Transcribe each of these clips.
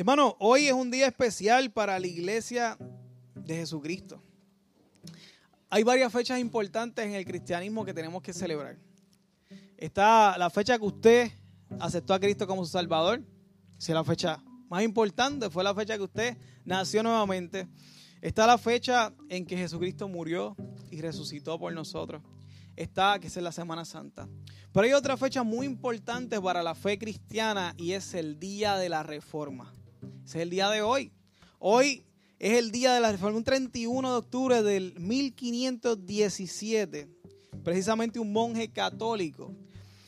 Hermano, hoy es un día especial para la iglesia de Jesucristo. Hay varias fechas importantes en el cristianismo que tenemos que celebrar. Está la fecha que usted aceptó a Cristo como su Salvador. Si es la fecha más importante, fue la fecha que usted nació nuevamente. Está la fecha en que Jesucristo murió y resucitó por nosotros. Está, que es la Semana Santa. Pero hay otra fecha muy importante para la fe cristiana y es el Día de la Reforma. Ese es el día de hoy. Hoy es el día de la Reforma, un 31 de octubre del 1517. Precisamente un monje católico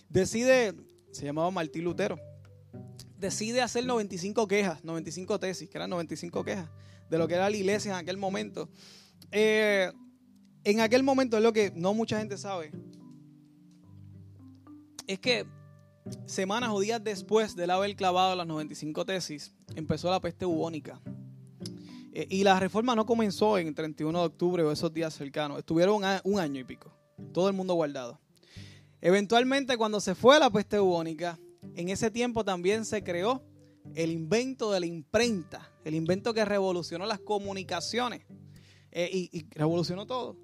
decide, se llamaba Martín Lutero, decide hacer 95 quejas, 95 tesis, que eran 95 quejas de lo que era la iglesia en aquel momento. Eh, en aquel momento es lo que no mucha gente sabe. Es que semanas o días después de haber clavado las 95 tesis, empezó la peste bubónica. Eh, y la reforma no comenzó en el 31 de octubre o esos días cercanos. Estuvieron un año y pico. Todo el mundo guardado. Eventualmente, cuando se fue la peste bubónica, en ese tiempo también se creó el invento de la imprenta, el invento que revolucionó las comunicaciones eh, y, y, revolucionó todo.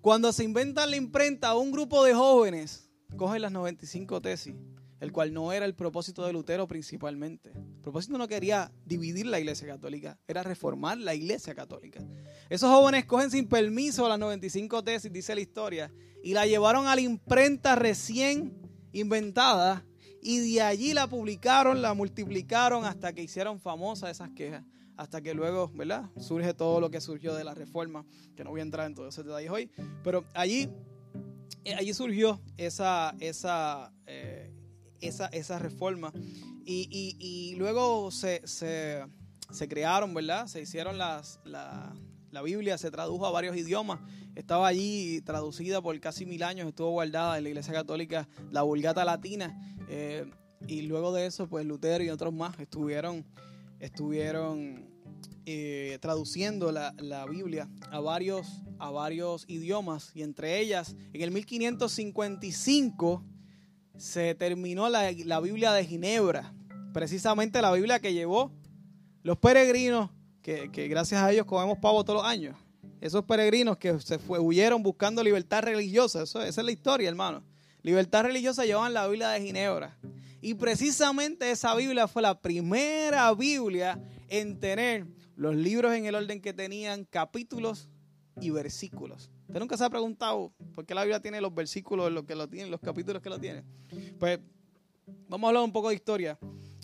Cuando se inventa la imprenta, un grupo de jóvenes coge las 95 tesis el cual no era el propósito de Lutero principalmente. El propósito no quería dividir la iglesia católica, era reformar la iglesia católica. Esos jóvenes cogen sin permiso las 95 tesis, dice la historia, y la llevaron a la imprenta recién inventada y de allí la publicaron, la multiplicaron hasta que hicieron famosas esas quejas, hasta que luego, ¿verdad? Surge todo lo que surgió de la reforma, que no voy a entrar en todos esos detalles hoy, pero allí, eh, allí surgió esa, esa eh, esa, esa reforma. Y, luego se, crearon, ¿verdad? Se hicieron la, Biblia, se tradujo a varios idiomas. Estaba allí traducida por casi mil años, estuvo guardada en la Iglesia Católica la Vulgata Latina. Eh, y luego de eso, pues Lutero y otros más estuvieron, estuvieron eh, traduciendo la, la, Biblia a varios, a varios idiomas. Y entre ellas, en el 1555 se terminó la, Biblia de Ginebra, precisamente la Biblia que llevó los peregrinos, que, gracias a ellos comemos pavo todos los años. Esos peregrinos que se fue, huyeron buscando libertad religiosa, eso, esa es la historia, hermano. Libertad religiosa llevaban la Biblia de Ginebra. Y precisamente esa Biblia fue la primera Biblia en tener los libros en el orden que tenían capítulos y versículos. ¿Usted nunca se ha preguntado por qué la Biblia tiene los versículos, los que lo tienen, los capítulos que lo tienen? Pues vamos a hablar un poco de historia.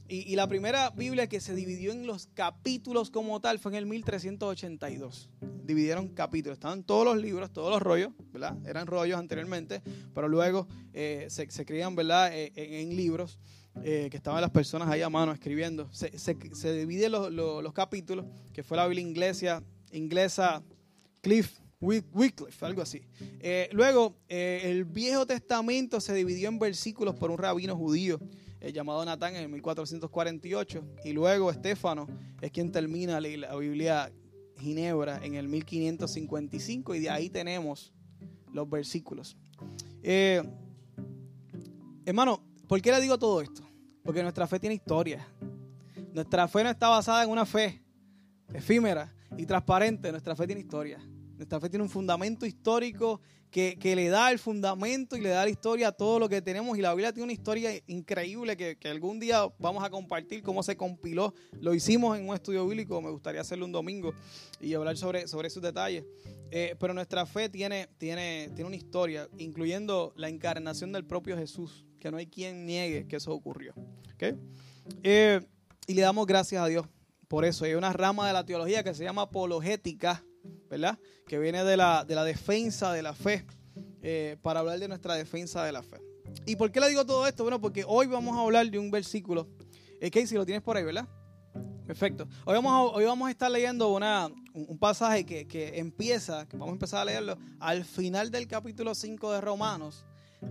Y, la primera Biblia que se dividió en los capítulos como tal fue en el 1382. Dividieron capítulos. Estaban todos los libros, todos los rollos, ¿verdad? Eran rollos anteriormente, pero luego eh, se, se creían, ¿verdad? Eh, en, libros eh, que estaban las personas ahí a mano escribiendo. Se, dividen los, los, capítulos, que fue la Biblia inglesa, inglesa Cliff Wycliffe, algo así. Eh, luego, eh, el Viejo Testamento se dividió en versículos por un rabino judío eh, llamado Natán en 1448. Y luego Estéfano es quien termina la, Biblia Ginebra en el 1555. Y de ahí tenemos los versículos. hermano, ¿por qué le digo todo esto? Porque nuestra fe tiene historia. Nuestra fe no está basada en una fe efímera y transparente. Nuestra fe tiene historia. Nuestra fe tiene un fundamento histórico que, le da el fundamento y le da la historia a todo lo que tenemos. Y la Biblia tiene una historia increíble que, algún día vamos a compartir cómo se compiló. Lo hicimos en un estudio bíblico, me gustaría hacerlo un domingo y hablar sobre, sobre esos detalles. Eh, pero nuestra fe tiene, tiene, tiene una historia, incluyendo la encarnación del propio Jesús, que no hay quien niegue que eso ocurrió. Eh, y le damos gracias a Dios por eso. Hay una rama de la teología que se llama apologética ¿verdad? Que viene de la, de la defensa de la fe, eh, para hablar de nuestra defensa de la fe. ¿Y por qué le digo todo esto? Bueno, porque hoy vamos a hablar de un versículo. Eh, Casey, lo tienes por ahí, ¿verdad? Perfecto. Hoy vamos a, hoy vamos a estar leyendo una, un pasaje que, que empieza, que vamos a empezar a leerlo, al final del capítulo 5 de Romanos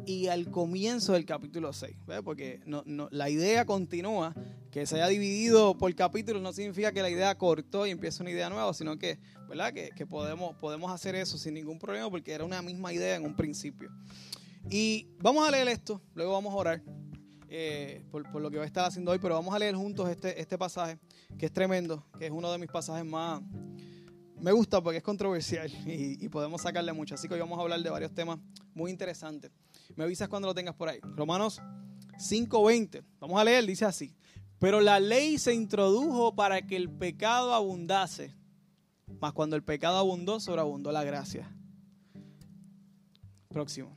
y al comienzo del capítulo 6, porque no, no, la idea continúa, que se haya dividido por capítulos no significa que la idea cortó y empieza una idea nueva, sino que, ¿verdad? que, podemos, podemos hacer eso sin ningún problema porque era una misma idea en un principio. Y vamos a leer esto, luego vamos a orar. eh, por, por, lo que va a estar haciendo hoy, pero vamos a leer juntos este, este pasaje, que es tremendo, que es uno de mis pasajes más... Me gusta porque es controversial y, y podemos sacarle mucho. Así que hoy vamos a hablar de varios temas muy interesantes. Me avisas cuando lo tengas por ahí. Romanos 5:20. Vamos a leer, dice así. Pero la ley se introdujo para que el pecado abundase. Mas cuando el pecado abundó, sobreabundó la gracia. Próximo.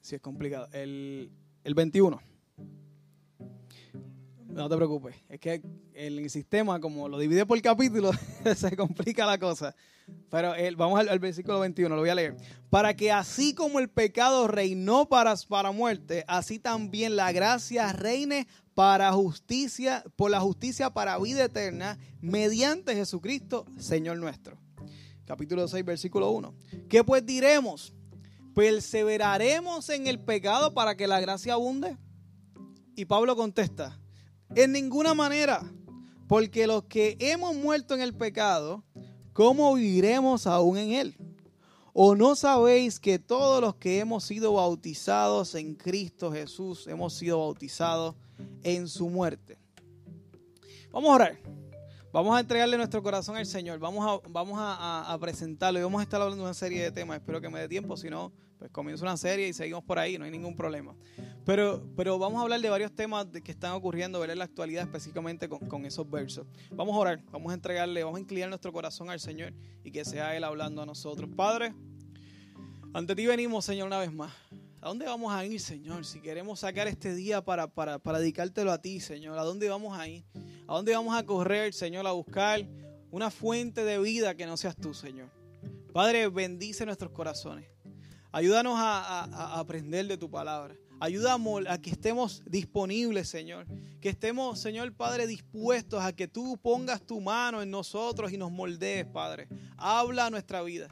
Si es complicado. El, el 21. No te preocupes. Es que el sistema, como lo divide por capítulo, se complica la cosa. Pero el, vamos al, al, versículo 21, lo voy a leer. Para que así como el pecado reinó para, para muerte, así también la gracia reine para justicia, por la justicia para vida eterna, mediante Jesucristo, Señor nuestro. Capítulo 6, versículo 1. ¿Qué pues diremos? ¿Perseveraremos en el pecado para que la gracia abunde? Y Pablo contesta, en ninguna manera, porque los que hemos muerto en el pecado, ¿cómo viviremos aún en él? ¿O no sabéis que todos los que hemos sido bautizados en Cristo Jesús hemos sido bautizados en su muerte? Vamos a orar. Vamos a entregarle nuestro corazón al Señor. Vamos a, vamos a, presentarlo y vamos a estar hablando de una serie de temas. Espero que me dé tiempo, si no, pues comienzo una serie y seguimos por ahí, no hay ningún problema. Pero, pero vamos a hablar de varios temas que están ocurriendo ver en la actualidad, específicamente con, con, esos versos. Vamos a orar, vamos a entregarle, vamos a inclinar nuestro corazón al Señor y que sea Él hablando a nosotros. Padre, ante ti venimos, Señor, una vez más. ¿A dónde vamos a ir, Señor? Si queremos sacar este día para, para, para dedicártelo a ti, Señor, ¿a dónde vamos a ir? ¿A dónde vamos a correr, Señor, a buscar una fuente de vida que no seas tú, Señor? Padre, bendice nuestros corazones. Ayúdanos a, aprender de tu palabra. Ayúdanos a que estemos disponibles, Señor. Que estemos, Señor Padre, dispuestos a que tú pongas tu mano en nosotros y nos moldees, Padre. Habla nuestra vida,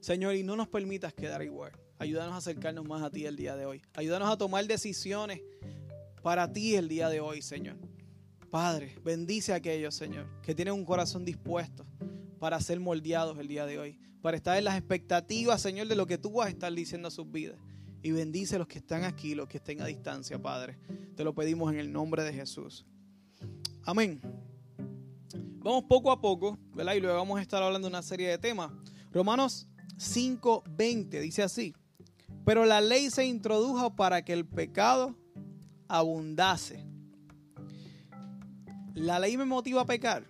Señor, y no nos permitas quedar igual. Ayúdanos a acercarnos más a ti el día de hoy. Ayúdanos a tomar decisiones para ti el día de hoy, Señor. Padre, bendice a aquellos, Señor, que tienen un corazón dispuesto para ser moldeados el día de hoy, para estar en las expectativas, Señor, de lo que tú vas a estar diciendo a sus vidas. Y bendice a los que están aquí, los que estén a distancia, Padre. Te lo pedimos en el nombre de Jesús. Amén. Vamos poco a poco, ¿verdad? Y luego vamos a estar hablando de una serie de temas. Romanos 5:20 dice así. Pero la ley se introdujo para que el pecado abundase. La ley me motiva a pecar.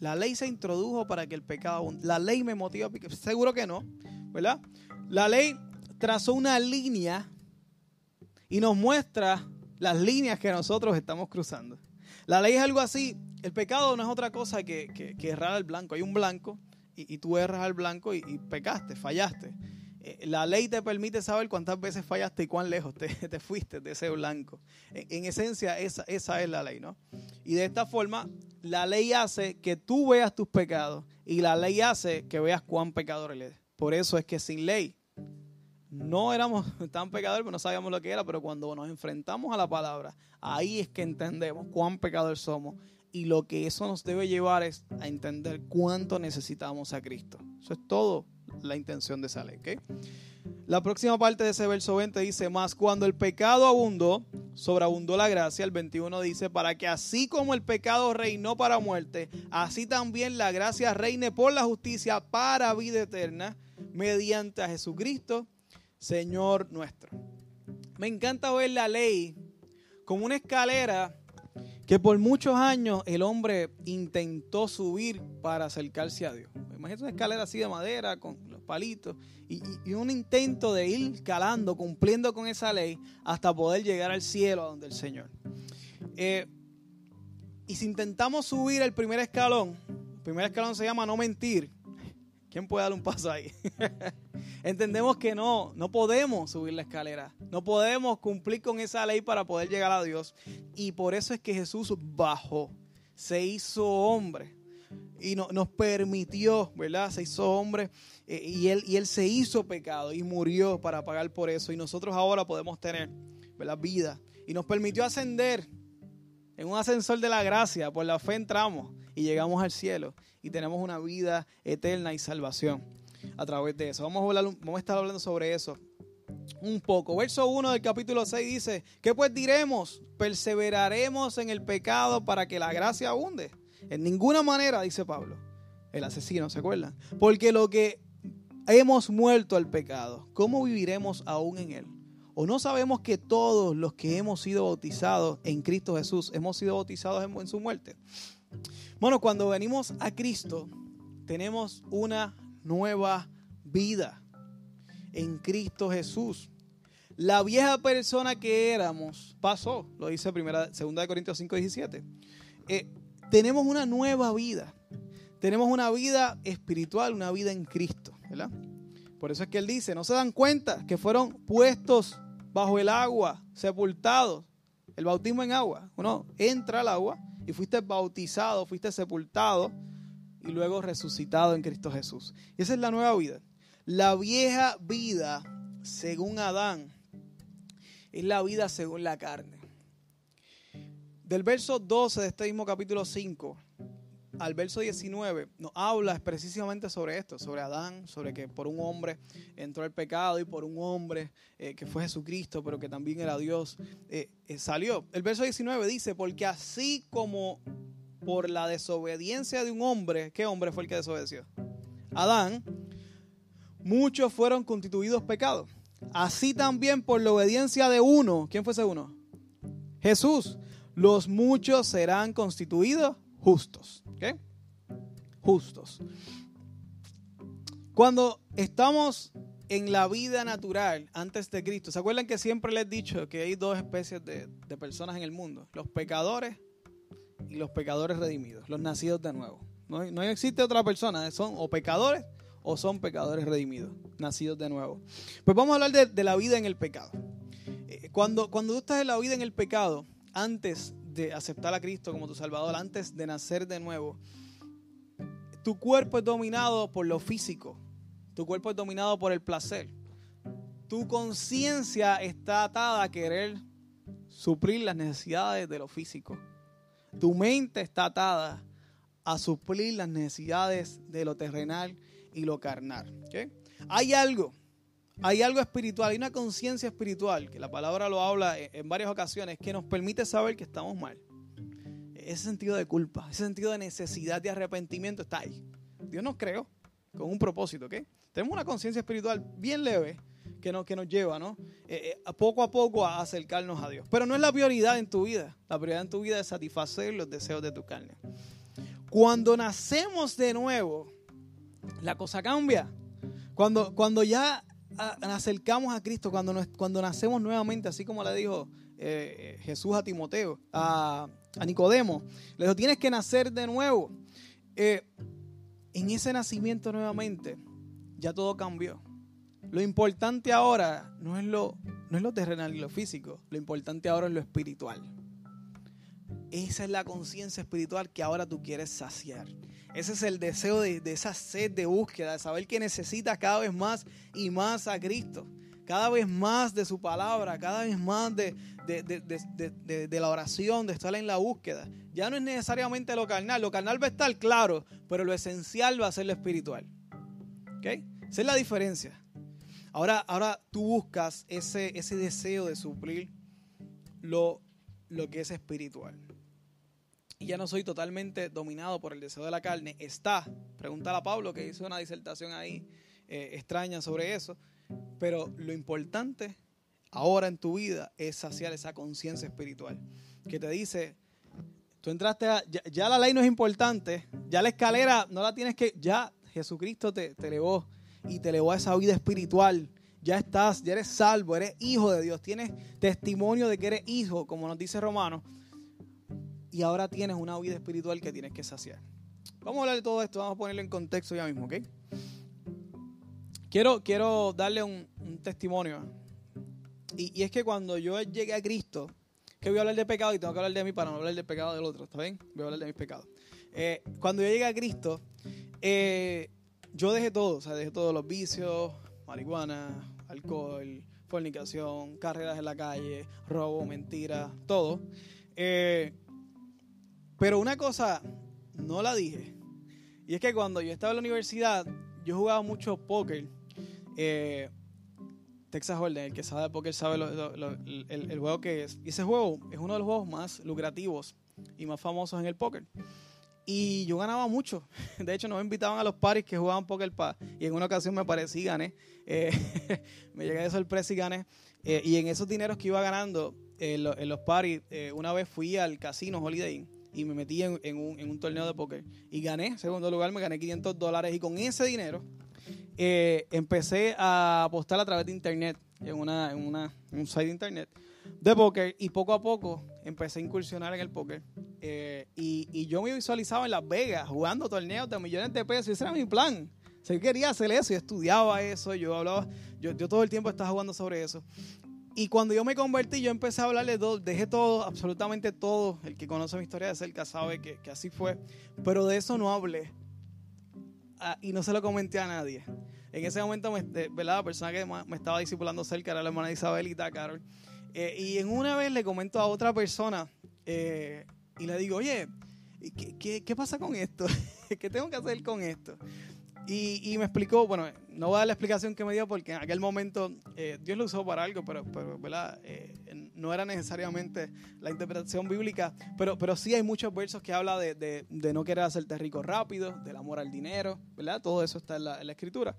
La ley se introdujo para que el pecado abundase. La ley me motiva a pecar. Seguro que no, ¿verdad? La ley trazó una línea y nos muestra las líneas que nosotros estamos cruzando. La ley es algo así. El pecado no es otra cosa que, que, errar al blanco. Hay un blanco y, y tú erras al blanco y pecaste, fallaste. Eh, la ley te permite saber cuántas veces fallaste y cuán lejos te, te fuiste de ese blanco. En, en, esencia, esa, es la ley, ¿no? Y de esta forma, la ley hace que tú veas tus pecados y la ley hace que veas cuán pecador eres. Por eso es que sin ley no éramos tan pecadores, pero no sabíamos lo que era, pero cuando nos enfrentamos a la palabra, ahí es que entendemos cuán pecador somos y lo que eso nos debe llevar es a entender cuánto necesitamos a Cristo. Eso es todo la intención de esa ley. La próxima parte de ese verso 20 dice, más cuando el pecado abundó, sobreabundó la gracia. El 21 dice, para que así como el pecado reinó para muerte, así también la gracia reine por la justicia para vida eterna, mediante a Jesucristo, Señor nuestro. Me encanta ver la ley como una escalera que por muchos años el hombre intentó subir para acercarse a Dios. Imagínate una escalera así de madera con los palitos y, un intento de ir calando, cumpliendo con esa ley hasta poder llegar al cielo, a donde el Señor. Eh, y si intentamos subir el primer escalón, el primer escalón se llama no mentir. ¿Quién puede dar un paso ahí? Entendemos que no, no podemos subir la escalera. No podemos cumplir con esa ley para poder llegar a Dios. Y por eso es que Jesús bajó, se hizo hombre y no, nos permitió, ¿verdad? Se hizo hombre eh, y, él, y él se hizo pecado y murió para pagar por eso. Y nosotros ahora podemos tener, ¿verdad? Vida. Y nos permitió ascender en un ascensor de la gracia. Por la fe entramos y llegamos al cielo y tenemos una vida eterna y salvación a través de eso. Vamos a, hablar, estar hablando sobre eso un poco. Verso 1 del capítulo 6 dice, ¿qué pues diremos? ¿Perseveraremos en el pecado para que la gracia abunde? En ninguna manera, dice Pablo, el asesino, ¿se acuerdan? Porque lo que hemos muerto al pecado, ¿cómo viviremos aún en él? ¿O no sabemos que todos los que hemos sido bautizados en Cristo Jesús hemos sido bautizados en, en su muerte? Bueno, cuando venimos a Cristo, tenemos una nueva vida en Cristo Jesús. La vieja persona que éramos pasó, lo dice primera, 2 Corintios 5, 17. Eh, tenemos una nueva vida. Tenemos una vida espiritual, una vida en Cristo, ¿verdad? Por eso es que él dice, no se dan cuenta que fueron puestos bajo el agua, sepultados. El bautismo en agua. Uno entra al agua y fuiste bautizado, fuiste sepultado y luego resucitado en Cristo Jesús. Y esa es la nueva vida. La vieja vida, según Adán, es la vida según la carne. Del verso 12 de este mismo capítulo 5 al verso 19 nos habla precisamente sobre esto, sobre Adán, sobre que por un hombre entró el pecado y por un hombre eh, que fue Jesucristo, pero que también era Dios, eh, eh, salió. El verso 19 dice, porque así como por la desobediencia de un hombre, ¿qué hombre fue el que desobedeció? Adán, muchos fueron constituidos pecados. Así también por la obediencia de uno, ¿quién fue ese uno? Jesús. Los muchos serán constituidos justos. ¿Qué? Justos. Cuando estamos en la vida natural antes de Cristo, ¿se acuerdan que siempre les he dicho que hay dos especies de personas en el mundo? Los pecadores y los pecadores redimidos, los nacidos de nuevo. No, existe otra persona, son o pecadores o son pecadores redimidos, nacidos de nuevo. Pues vamos a hablar de, la vida en el pecado. Eh, cuando, cuando tú estás en la vida en el pecado, antes de aceptar a Cristo como tu Salvador, antes de nacer de nuevo, tu cuerpo es dominado por lo físico, tu cuerpo es dominado por el placer. Tu conciencia está atada a querer suplir las necesidades de lo físico. Tu mente está atada a suplir las necesidades de lo terrenal y lo carnal. Hay algo, hay algo espiritual, hay una conciencia espiritual, que la palabra lo habla en varias ocasiones, que nos permite saber que estamos mal. Ese sentido de culpa, ese sentido de necesidad de arrepentimiento está ahí. Dios nos creó con un propósito. Tenemos una conciencia espiritual bien leve que nos, que nos lleva, ¿no? Eh, eh, poco a poco a acercarnos a Dios. Pero no es la prioridad en tu vida. La prioridad en tu vida es satisfacer los deseos de tu carne. Cuando nacemos de nuevo, la cosa cambia. Cuando, cuando ya acercamos a Cristo, cuando, cuando nacemos nuevamente, así como le dijo eh, Jesús a Timoteo, a, Nicodemo, le dijo, tienes que nacer de nuevo. En ese nacimiento nuevamente, ya todo cambió. Lo importante ahora no es lo, no es lo terrenal y lo físico, lo importante ahora es lo espiritual. Esa es la conciencia espiritual que ahora tú quieres saciar. Ese es el deseo de, esa sed de búsqueda, de saber que necesitas cada vez más y más a Cristo. Cada vez más de su palabra, cada vez más de, de, la oración, de estar en la búsqueda. Ya no es necesariamente lo carnal. Lo carnal va a estar claro, pero lo esencial va a ser lo espiritual. ¿Ok? Esa es la diferencia. Ahora, ahora tú buscas ese, ese deseo de suplir lo, lo que es espiritual. Y ya no soy totalmente dominado por el deseo de la carne, está, pregunta a Pablo que hizo una disertación ahí eh, extraña sobre eso, pero lo importante ahora en tu vida es saciar esa conciencia espiritual que te dice, tú entraste a, ya, la ley no es importante, ya la escalera no la tienes que, ya Jesucristo te, te elevó y te elevó a esa vida espiritual. Ya estás, ya eres salvo, eres hijo de Dios, tienes testimonio de que eres hijo, como nos dice Romanos y ahora tienes una vida espiritual que tienes que saciar. Vamos a hablar de todo esto, vamos a ponerlo en contexto ya mismo, ¿ok? Quiero, quiero darle un, testimonio. Y, es que cuando yo llegué a Cristo, que voy a hablar de pecado y tengo que hablar de mí para no hablar del pecado del otro, ¿está bien? Voy a hablar de mis pecados. Eh, cuando yo llegué a Cristo, eh, yo dejé todo, o sea, dejé todos los vicios, marihuana, alcohol, fornicación, carreras en la calle, robo, mentira, todo. Eh, pero una cosa no la dije. Y es que cuando yo estaba en la universidad, yo jugaba mucho póker. Eh, Texas Hold'em, el que sabe póker sabe el, juego que es. Y ese juego es uno de los juegos más lucrativos y más famosos en el póker. Y yo ganaba mucho. De hecho, nos invitaban a los paris que jugaban póker pa. Y en una ocasión me parecí y gané. Eh, me llegué de sorpresa y gané. Eh, y en esos dineros que iba ganando en, los paris, eh, una vez fui al casino Holiday Inn y me metí en, un, torneo de póker. Y gané, segundo lugar, me gané 500 dólares. Y con ese dinero empecé a apostar a través de internet, en, una, en una, un site de internet de póker. Y poco a poco empecé a incursionar en el póker. Y, y, yo me visualizaba en Las Vegas jugando torneos de millones de pesos. Ese era mi plan. O yo quería hacer eso y estudiaba eso. Yo hablaba, yo, yo todo el tiempo estaba jugando sobre eso. Y cuando yo me convertí, yo empecé a hablarle, todo, dejé todo, absolutamente todo. El que conoce mi historia de cerca sabe que, que así fue. Pero de eso no hablé. Ah, y no se lo comenté a nadie. En ese momento, me, ¿verdad? la persona que me estaba discipulando cerca era la hermana Isabelita, Carol. Eh, y en una vez le comento a otra persona eh, y le digo, oye, ¿qué, qué, qué pasa con esto? ¿Qué tengo que hacer con esto? Y, me explicó, bueno, no voy a dar la explicación que me dio porque en aquel momento eh, Dios lo usó para algo, pero, pero ¿verdad? Eh, no era necesariamente la interpretación bíblica, pero, pero sí hay muchos versos que habla de, de, no querer hacerte rico rápido, del amor al dinero, ¿verdad? Todo eso está en la, escritura.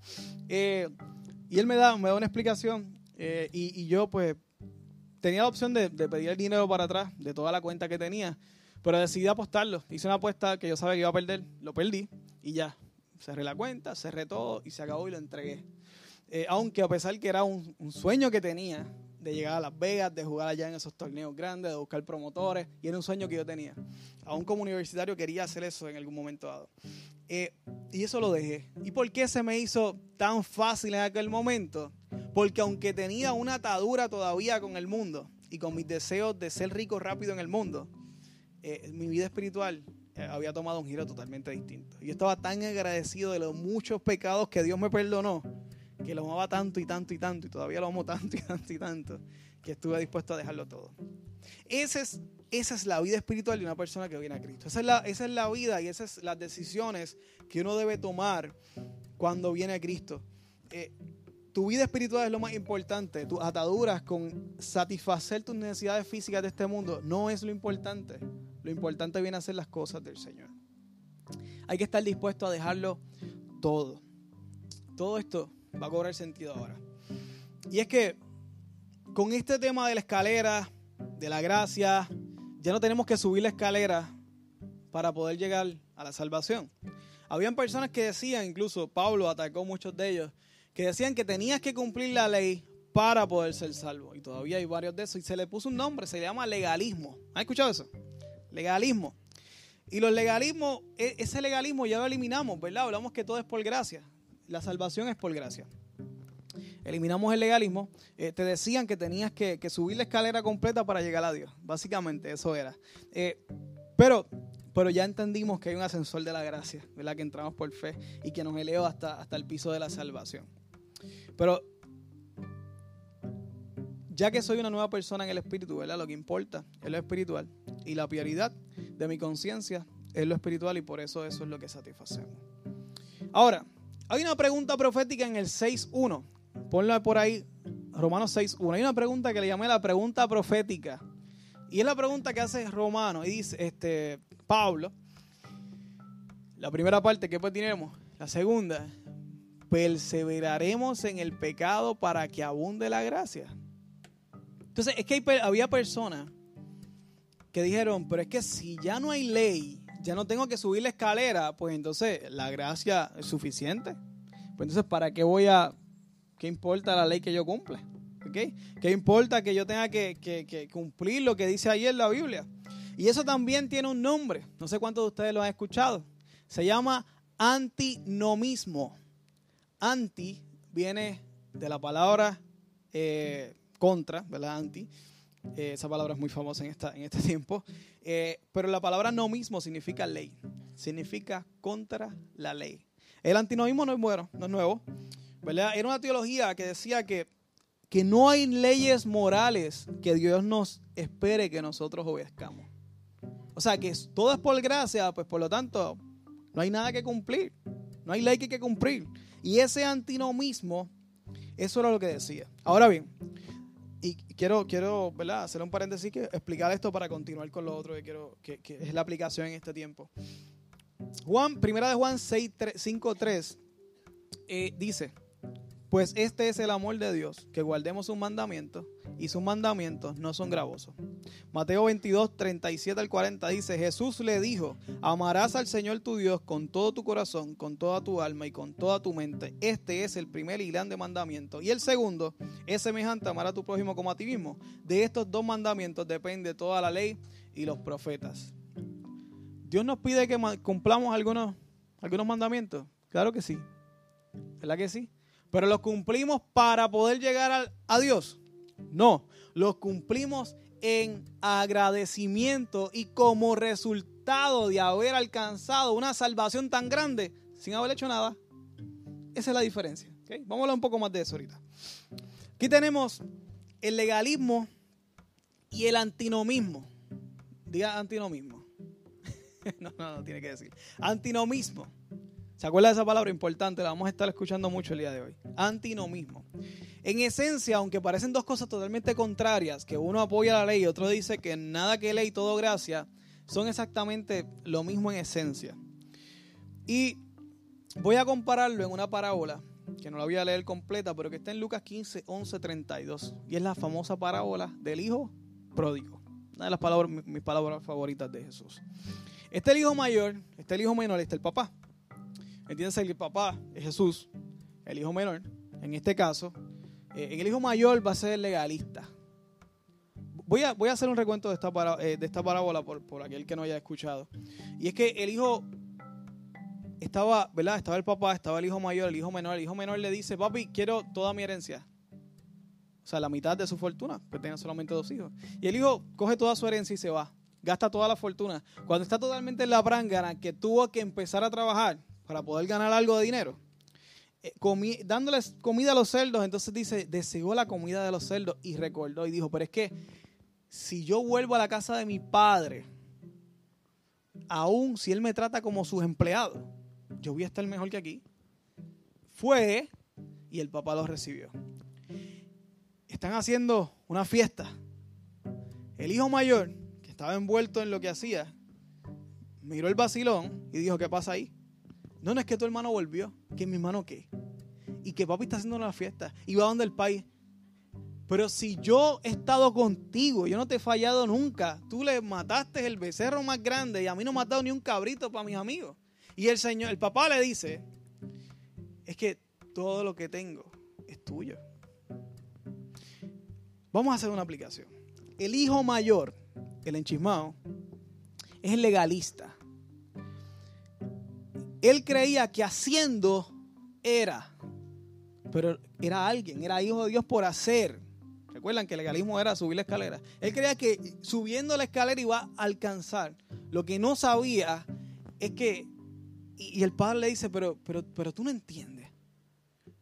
Eh, y él me da, me da una explicación y, y, yo pues tenía la opción de, de pedir el dinero para atrás de toda la cuenta que tenía, pero decidí apostarlo. Hice una apuesta que yo sabía que iba a perder, lo perdí y ya, cerré la cuenta, cerré todo y se acabó y lo entregué. Eh, aunque a pesar que era un, sueño que tenía de llegar a Las Vegas, de jugar allá en esos torneos grandes, de buscar promotores, y era un sueño que yo tenía. Aún como universitario quería hacer eso en algún momento dado. Eh, y eso lo dejé. ¿Y por qué se me hizo tan fácil en aquel momento? Porque aunque tenía una atadura todavía con el mundo y con mis deseos de ser rico rápido en el mundo, eh, mi vida espiritual eh, había tomado un giro totalmente distinto. Yo estaba tan agradecido de los muchos pecados que Dios me perdonó, que lo amaba tanto y tanto y tanto, y todavía lo amo tanto y tanto y tanto, que estuve dispuesto a dejarlo todo. Esa es, esa es la vida espiritual de una persona que viene a Cristo. Esa es la, esa es la vida y esas son las decisiones que uno debe tomar cuando viene a Cristo. Eh, tu vida espiritual es lo más importante. Tus ataduras con satisfacer tus necesidades físicas de este mundo no es lo importante. Lo importante viene a ser las cosas del Señor. Hay que estar dispuesto a dejarlo todo. Todo esto va a cobrar sentido ahora. Y es que con este tema de la escalera, de la gracia, ya no tenemos que subir la escalera para poder llegar a la salvación. Habían personas que decían, incluso Pablo atacó muchos de ellos, que decían que tenías que cumplir la ley para poder ser salvo. Y todavía hay varios de esos. Y se le puso un nombre, se llama legalismo. ¿Han escuchado eso? Legalismo. Y los legalismos, e, ese legalismo ya lo eliminamos, ¿verdad? Hablamos que todo es por gracia. La salvación es por gracia. Eliminamos el legalismo. Eh, te decían que tenías que, subir la escalera completa para llegar a Dios. Básicamente eso era. Eh, pero, pero ya entendimos que hay un ascensor de la gracia, ¿verdad? Que entramos por fe y que nos eleva hasta, hasta el piso de la salvación. Pero ya que soy una nueva persona en el espíritu, ¿verdad? Lo que importa es lo espiritual y la prioridad de mi conciencia es lo espiritual y por eso eso es lo que satisfacemos. Ahora, hay una pregunta profética en el 6.1. Ponla por ahí, Romanos 6.1. Hay una pregunta que le llamé la pregunta profética. Y es la pregunta que hace Romano. Y dice, este, Pablo, la primera parte, ¿qué pues tenemos? La segunda, perseveraremos en el pecado para que abunde la gracia. Entonces, es que había personas que dijeron, pero es que si ya no hay ley, ya no tengo que subir la escalera, pues entonces la gracia es suficiente. Pues entonces, ¿para qué voy a, qué importa la ley que yo cumple? ¿Okay? ¿Qué importa que yo tenga que, que cumplir lo que dice en la Biblia? Y eso también tiene un nombre, no sé cuántos de ustedes lo han escuchado. Se llama antinomismo anti viene de la palabra eh, contra, ¿verdad? Anti. Eh, esa palabra es muy famosa en, esta, en este tiempo. Eh, pero la palabra no mismo significa ley. Significa contra la ley. El antinomismo no es bueno, no es nuevo. ¿verdad? Era una teología que decía que, que no hay leyes morales que Dios nos espere que nosotros obedezcamos. O sea, que todo es por gracia, pues por lo tanto, no hay nada que cumplir. No hay ley que hay que cumplir. Y ese antinomismo Eso era lo que decía. Ahora bien, y quiero, quiero ¿verdad? hacer un paréntesis que explicar esto para continuar con lo otro que quiero, que, es la aplicación en este tiempo. Juan, primera de Juan 6, 5, 3, dice, pues este es el amor de Dios, que guardemos sus mandamientos y sus mandamientos no son gravosos. Mateo 22, 37 al 40 dice, Jesús le dijo, amarás al Señor tu Dios con todo tu corazón, con toda tu alma y con toda tu mente. Este es el primer y grande mandamiento. Y el segundo es semejante, amar a tu prójimo como a ti mismo. De estos dos mandamientos depende toda la ley y los profetas. Dios nos pide que cumplamos algunos, algunos mandamientos. Claro que sí. ¿Verdad que sí? Pero los cumplimos para poder llegar a, Dios. No, los cumplimos en agradecimiento y como resultado de haber alcanzado una salvación tan grande sin haber hecho nada. Esa es la diferencia. Vamos a hablar un poco más de eso ahorita. Aquí tenemos el legalismo y el antinomismo. Diga antinomismo. no, no, no tiene que decir. Antinomismo. ¿Se acuerda de esa palabra importante? La vamos a estar escuchando mucho el día de hoy. Antinomismo. En esencia, aunque parecen dos cosas totalmente contrarias, que uno apoya la ley y otro dice que nada que ley, todo gracia, son exactamente lo mismo en esencia. Y voy a compararlo en una parábola, que no la voy a leer completa, pero que está en Lucas 15, 11, 32. Y es la famosa parábola del hijo pródigo. Una de las palabras, mis palabras favoritas de Jesús. Este el hijo mayor, este el hijo menor, este el papá. Entiéndase que el papá es Jesús, el hijo menor, en este caso. Eh, el hijo mayor va a ser legalista. Voy a, voy a hacer un recuento de esta, eh, de esta parábola por, por aquel que no haya escuchado. Y es que el hijo estaba, ¿verdad? Estaba el papá, estaba el hijo mayor, el hijo menor. El hijo menor le dice, papi, quiero toda mi herencia. O sea, la mitad de su fortuna, porque tiene solamente dos hijos. Y el hijo coge toda su herencia y se va. Gasta toda la fortuna. Cuando está totalmente en la prángana, que tuvo que empezar a trabajar, para poder ganar algo de dinero, eh, dándoles comida a los cerdos, entonces dice, deseó la comida de los cerdos y recordó y dijo, pero es que si yo vuelvo a la casa de mi padre, aún si él me trata como sus empleados, yo voy a estar mejor que aquí. Fue y el papá lo recibió. Están haciendo una fiesta. El hijo mayor, que estaba envuelto en lo que hacía, miró el vacilón y dijo, ¿qué pasa ahí? No, no es que tu hermano volvió. ¿Que mi hermano qué? Y que papi está haciendo una fiesta. Y va donde el país. Pero si yo he estado contigo, yo no te he fallado nunca. Tú le mataste el becerro más grande y a mí no me has dado ni un cabrito para mis amigos. Y el señor, el papá le dice, es que todo lo que tengo es tuyo. Vamos a hacer una aplicación. El hijo mayor, el enchismado, es legalista. Él creía que haciendo era, pero era alguien, era hijo de Dios por hacer. Recuerdan que el legalismo era subir la escalera. Él creía que subiendo la escalera iba a alcanzar. Lo que no sabía es que, y el padre le dice, pero, pero, pero tú no entiendes.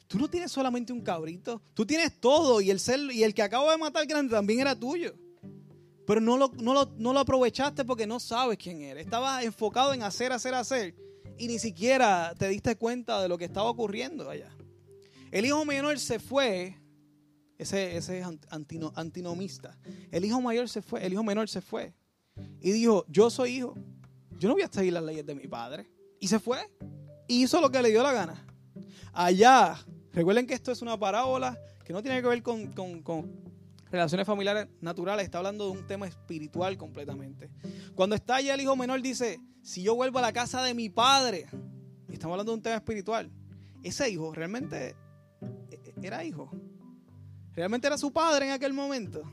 Tú no tienes solamente un cabrito, tú tienes todo y el, ser, y el que acabo de matar grande también era tuyo. Pero no lo, no, lo, no lo aprovechaste porque no sabes quién era. Estabas enfocado en hacer, hacer, hacer y ni siquiera te diste cuenta de lo que estaba ocurriendo allá. El hijo menor se fue, ese, ese es antinomista. El hijo mayor se fue, el hijo menor se fue y dijo, yo soy hijo, yo no voy a seguir las leyes de mi padre. Y se fue y hizo lo que le dio la gana. Allá, recuerden que esto es una parábola que no tiene que ver con, con relaciones familiares naturales, está hablando de un tema espiritual completamente. Cuando está allá el hijo menor dice, si yo vuelvo a la casa de mi padre, estamos hablando de un tema espiritual, ese hijo realmente e, e, era hijo. Realmente era su padre en aquel momento.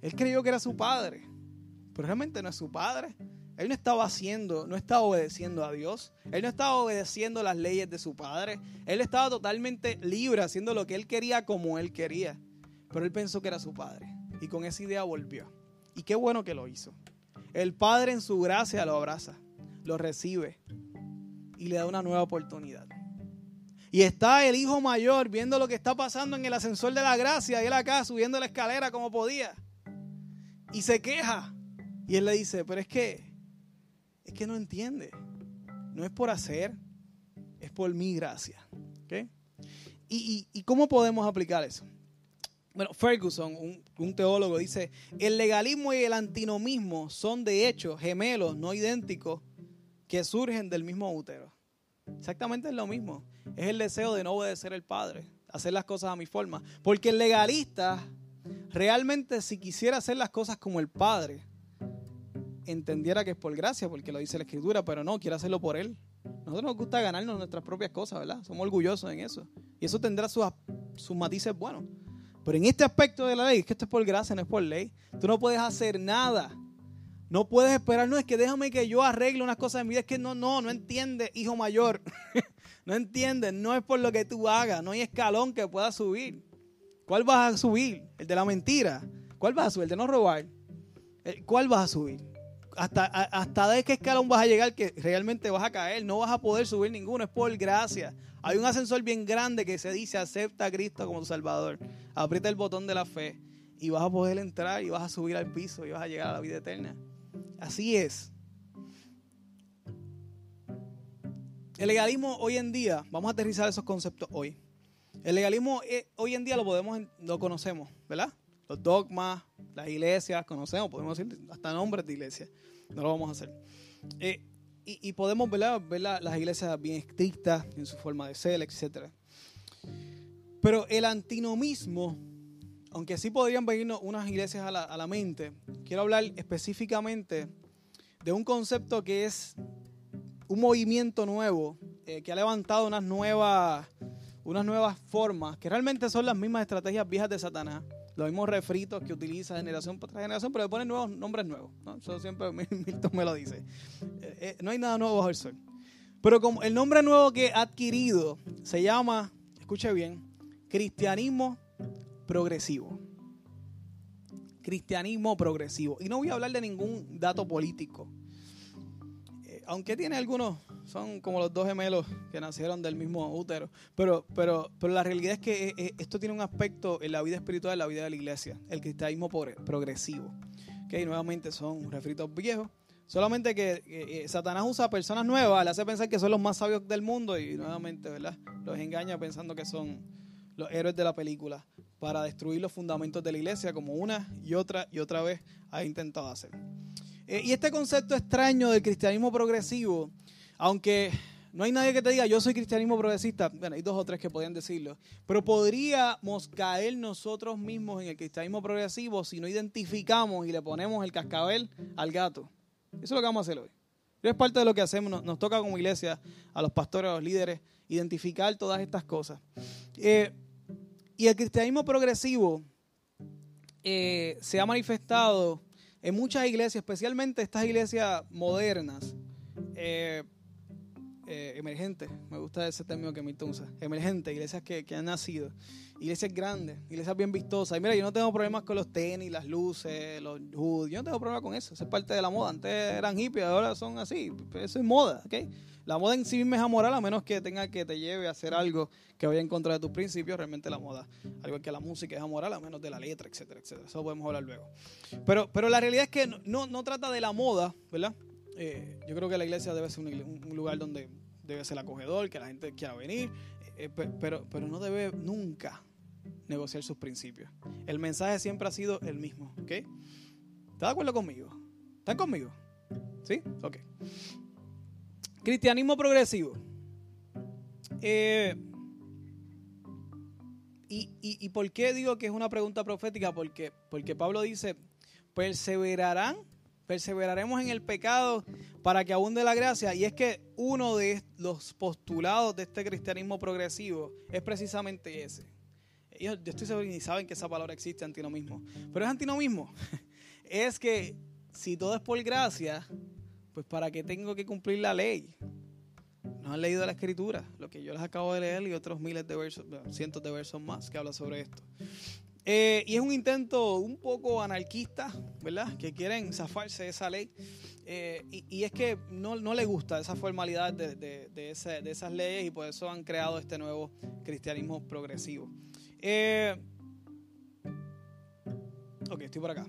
Él creyó que era su padre, pero realmente no es su padre. Él no estaba haciendo, no estaba obedeciendo a Dios. Él no estaba obedeciendo las leyes de su padre. Él estaba totalmente libre, haciendo lo que él quería como él quería. Pero él pensó que era su padre. Y con esa idea volvió. Y qué bueno que lo hizo. El padre en su gracia lo abraza, lo recibe y le da una nueva oportunidad. Y está el hijo mayor viendo lo que está pasando en el ascensor de la gracia y él acá subiendo la escalera como podía. Y se queja. Y él le dice, pero es que, es que no entiende. No es por hacer, es por mi gracia. ¿Y, cómo podemos aplicar eso? Bueno, Ferguson, un, teólogo, dice, el legalismo y el antinomismo son de hecho gemelos, no idénticos, que surgen del mismo útero. Exactamente es lo mismo. Es el deseo de no obedecer al Padre, hacer las cosas a mi forma. Porque el legalista realmente si quisiera hacer las cosas como el Padre, entendiera que es por gracia, porque lo dice la Escritura, pero no, quiere hacerlo por Él. Nosotros nos gusta ganarnos nuestras propias cosas, ¿verdad? Somos orgullosos en eso. Y eso tendrá sus, sus matices buenos. Pero en este aspecto de la ley, es que esto es por gracia, no es por ley. Tú no puedes hacer nada. No puedes esperar, no es que déjame que yo arregle unas cosas en mi vida. Es que no, no, no entiende, hijo mayor. no entiende, no es por lo que tú hagas. No hay escalón que puedas subir. ¿Cuál vas a subir? ¿El de la mentira? ¿Cuál vas a subir? ¿El de no robar? ¿Cuál vas a subir? hasta, hasta de qué escalón vas a llegar que realmente vas a caer. No vas a poder subir ninguno, es por gracia. Hay un ascensor bien grande que se dice acepta a Cristo como tu Salvador. Aprieta el botón de la fe y vas a poder entrar y vas a subir al piso y vas a llegar a la vida eterna. Así es. El legalismo hoy en día, vamos a aterrizar esos conceptos hoy. El legalismo eh, hoy en día lo podemos, lo conocemos, ¿verdad? Los dogmas, las iglesias, conocemos, podemos decir hasta nombres de iglesias. No lo vamos a hacer. Eh, y, podemos ver, las iglesias bien estrictas en su forma de ser, etc. Pero el antinomismo, aunque sí podrían venirnos unas iglesias a la, mente, quiero hablar específicamente de un concepto que es un movimiento nuevo eh, que ha levantado unas nuevas, unas nuevas formas, que realmente son las mismas estrategias viejas de Satanás los mismos refritos que utiliza generación por generación, pero le ponen nuevos nombres nuevos. Eso siempre Milton me lo dice. Eh, eh, no hay nada nuevo bajo el sol. Pero como el nombre nuevo que ha adquirido se llama, escuche bien, cristianismo progresivo. Cristianismo progresivo. Y no voy a hablar de ningún dato político. Eh, aunque tiene algunos son como los dos gemelos que nacieron del mismo útero. Pero, pero, pero la realidad es que eh, eh, esto tiene un aspecto en la vida espiritual, en la vida de la iglesia, el cristianismo progresivo. Que nuevamente son refritos viejos. Solamente que eh, Satanás usa a personas nuevas, le hace pensar que son los más sabios del mundo y nuevamente, ¿verdad? Los engaña pensando que son los héroes de la película para destruir los fundamentos de la iglesia como una y otra y otra vez ha intentado hacer. y este concepto extraño del cristianismo progresivo aunque no hay nadie que te diga, yo soy cristianismo progresista, bueno, hay dos o tres que podrían decirlo, pero podríamos caer nosotros mismos en el cristianismo progresivo si no identificamos y le ponemos el cascabel al gato. Eso es lo que vamos a hacer hoy. Es parte de lo que hacemos, nos, toca como iglesia, a los pastores, a los líderes, identificar todas estas cosas. Eh, y el cristianismo progresivo eh, se ha manifestado en muchas iglesias, especialmente estas iglesias modernas. Eh, eh, emergente, me gusta ese término que Milton usa, emergente, iglesias que, han nacido, iglesias grandes, iglesias bien vistosas. Y mira, yo no tengo problemas con los tenis, las luces, los hoods, yo no tengo problema con eso, eso es parte de la moda. Antes eran hippies, ahora son así, eso es moda, ¿ok? La moda en sí misma es amoral a menos que tenga que te lleve a hacer algo que vaya en contra de tus principios, realmente la moda, al igual que la música es amoral a menos de la letra, etcétera, etcétera. Eso podemos hablar luego. Pero, pero la realidad es que no, no trata de la moda, ¿verdad? Eh, yo creo que la iglesia debe ser un, lugar donde debe ser acogedor, que la gente quiera venir, eh, pero, pero no debe nunca negociar sus principios. El mensaje siempre ha sido el mismo, ¿ok? ¿Estás de acuerdo conmigo? ¿Están conmigo? ¿Sí? Ok. Cristianismo progresivo. Eh, y, y, por qué digo que es una pregunta profética? Porque, porque Pablo dice, perseverarán perseveraremos en el pecado para que abunde la gracia. Y es que uno de los postulados de este cristianismo progresivo es precisamente ese. Yo, estoy seguro ni saben que esa palabra existe, antinomismo. Pero es antinomismo. es que si todo es por gracia, pues ¿para qué tengo que cumplir la ley? No han leído la escritura, lo que yo les acabo de leer y otros miles de versos, cientos de versos más que habla sobre esto. Eh, y es un intento un poco anarquista, ¿verdad? Que quieren zafarse de esa ley. Eh, y, es que no, no le gusta esa formalidad de, de, esas leyes y por eso han creado este nuevo cristianismo progresivo. Eh, ok, estoy por acá.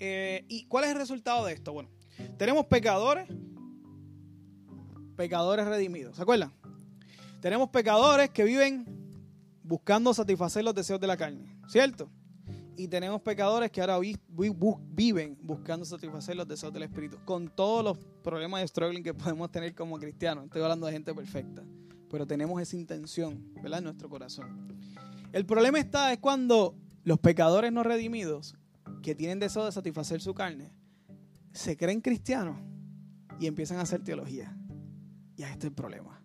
¿Y cuál es el resultado de esto? Bueno, tenemos pecadores, pecadores redimidos. ¿Se acuerdan? Tenemos pecadores que viven buscando satisfacer los deseos de la carne, ¿cierto? Y tenemos pecadores que ahora viven buscando satisfacer los deseos del Espíritu, con todos los problemas de struggling que podemos tener como cristianos. Estoy hablando de gente perfecta, pero tenemos esa intención, ¿verdad? En nuestro corazón. El problema está es cuando los pecadores no redimidos, que tienen deseo de satisfacer su carne, se creen cristianos y empiezan a hacer teología. Y ahí está el problema.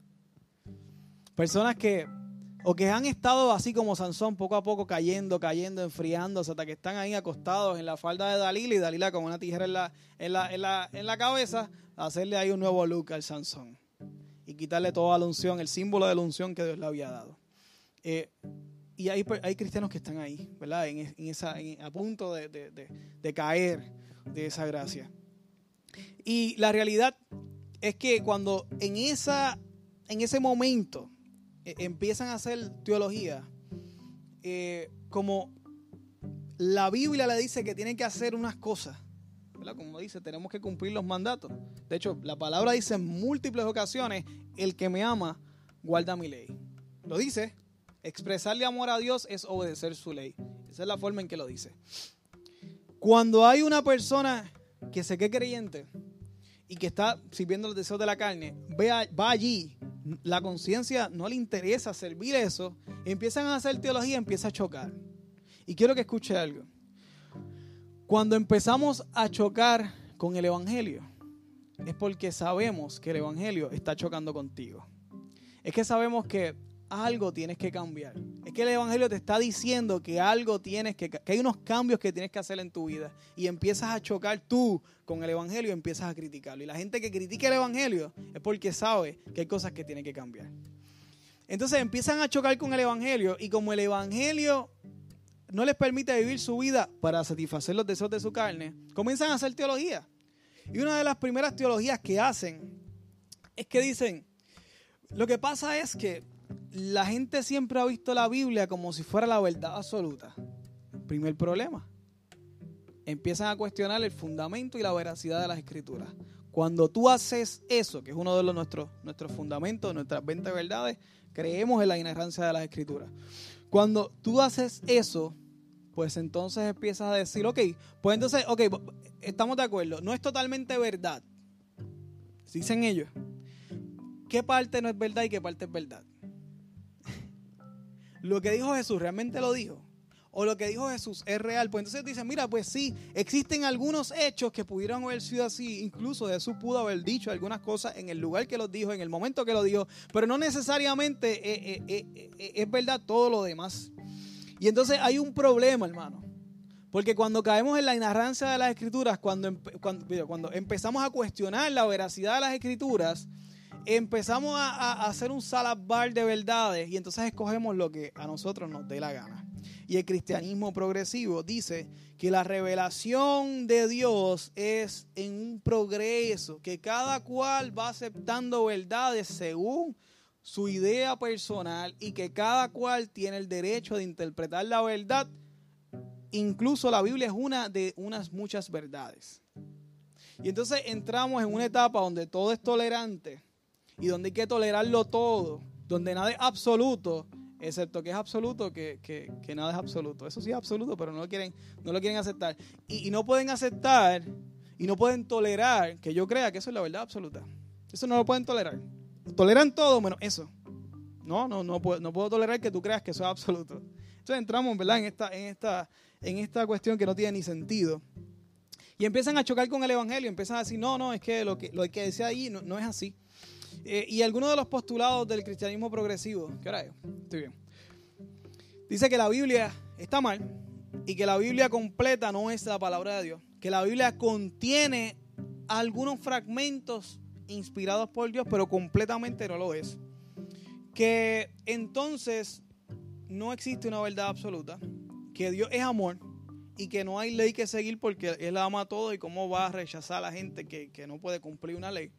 Personas que o que han estado así como Sansón, poco a poco cayendo, cayendo, enfriándose, hasta que están ahí acostados en la falda de Dalila y Dalila con una tijera en la, en la, en la, en la cabeza, hacerle ahí un nuevo look al Sansón y quitarle toda la unción, el símbolo de la unción que Dios le había dado. Eh, y hay, hay, cristianos que están ahí, ¿verdad? En, esa, a punto de, de, de caer de esa gracia. Y la realidad es que cuando en, esa, en ese momento e, empiezan a hacer teología, eh, como la Biblia le dice que tienen que hacer unas cosas, ¿verdad? Como dice, tenemos que cumplir los mandatos. De hecho, la palabra dice en múltiples ocasiones, el que me ama, guarda mi ley. Lo dice, expresarle amor a Dios es obedecer su ley. Esa es la forma en que lo dice. Cuando hay una persona que se cree creyente y que está sirviendo los deseos de la carne, va allí la conciencia no le interesa servir eso, empiezan a hacer teología, empieza a chocar. Y quiero que escuche algo. Cuando empezamos a chocar con el Evangelio, es porque sabemos que el Evangelio está chocando contigo. Es que sabemos que algo tienes que cambiar. Es que el Evangelio te está diciendo que algo tienes que, que hay unos cambios que tienes que hacer en tu vida. Y empiezas a chocar tú con el Evangelio y empiezas a criticarlo. Y la gente que critica el Evangelio es porque sabe que hay cosas que tienen que cambiar. Entonces empiezan a chocar con el Evangelio y como el Evangelio no les permite vivir su vida para satisfacer los deseos de su carne, comienzan a hacer teología. Y una de las primeras teologías que hacen es que dicen, lo que pasa es que la gente siempre ha visto la Biblia como si fuera la verdad absoluta. Primer problema. Empiezan a cuestionar el fundamento y la veracidad de las escrituras. Cuando tú haces eso, que es uno de los, nuestros, nuestros fundamentos, nuestras 20 verdades, creemos en la inerrancia de las escrituras. Cuando tú haces eso, pues entonces empiezas a decir, ok, pues entonces, ok, estamos de acuerdo, no es totalmente verdad. Dicen ellos. ¿Qué parte no es verdad y qué parte es verdad? Lo que dijo Jesús realmente lo dijo. O lo que dijo Jesús es real. Pues entonces dicen, mira, pues sí, existen algunos hechos que pudieron haber sido así. Incluso Jesús pudo haber dicho algunas cosas en el lugar que los dijo, en el momento que lo dijo. Pero no necesariamente eh, eh, eh, es verdad todo lo demás. Y entonces hay un problema, hermano. Porque cuando caemos en la ignorancia de las escrituras, cuando, cuando, cuando empezamos a cuestionar la veracidad de las escrituras, empezamos a, hacer un salad bar de verdades y entonces escogemos lo que a nosotros nos dé la gana. Y el cristianismo progresivo dice que la revelación de Dios es en un progreso, que cada cual va aceptando verdades según su idea personal y que cada cual tiene el derecho de interpretar la verdad. Incluso la Biblia es una de unas muchas verdades. Y entonces entramos en una etapa donde todo es tolerante y donde hay que tolerarlo todo, donde nada es absoluto, excepto que es absoluto, que, nada es absoluto. Eso sí es absoluto, pero no lo quieren, no lo quieren aceptar. Y, no pueden aceptar y no pueden tolerar que yo crea que eso es la verdad absoluta. Eso no lo pueden tolerar. Toleran todo menos eso. No, no, no puedo, no puedo tolerar que tú creas que eso es absoluto. Entonces entramos, ¿verdad? En esta, en esta, en esta cuestión que no tiene ni sentido. Y empiezan a chocar con el Evangelio, empiezan a decir, no, no, es que lo que, lo que decía ahí no, no es así. Eh, y algunos de los postulados del cristianismo progresivo, ¿qué hora es? Estoy bien. Dice que la Biblia está mal y que la Biblia completa no es la palabra de Dios. Que la Biblia contiene algunos fragmentos inspirados por Dios, pero completamente no lo es. Que entonces no existe una verdad absoluta, que Dios es amor y que no hay ley que seguir porque Él ama a todo y cómo va a rechazar a la gente que no puede cumplir una ley